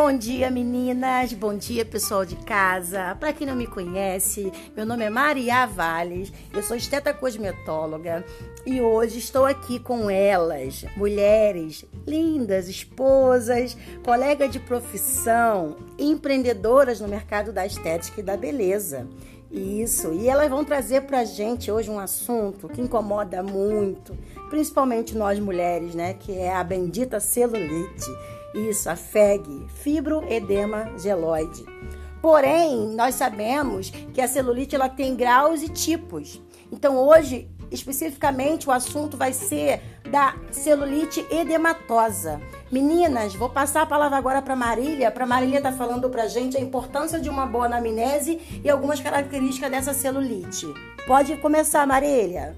Bom dia, meninas. Bom dia, pessoal de casa. Para quem não me conhece, meu nome é Maria Valles. Eu sou esteta cosmetóloga e hoje estou aqui com elas, mulheres lindas, esposas, colegas de profissão, empreendedoras no mercado da estética e da beleza. Isso, e elas vão trazer pra gente hoje um assunto que incomoda muito, principalmente nós mulheres, né? Que é a bendita celulite. Isso, a FEG, fibroedema geloide. Porém, nós sabemos que a celulite ela tem graus e tipos. Então, hoje, especificamente, o assunto vai ser da celulite edematosa. Meninas, vou passar a palavra agora para Marília. Para Marília tá falando para gente a importância de uma boa anamnese e algumas características dessa celulite. Pode começar, Marília.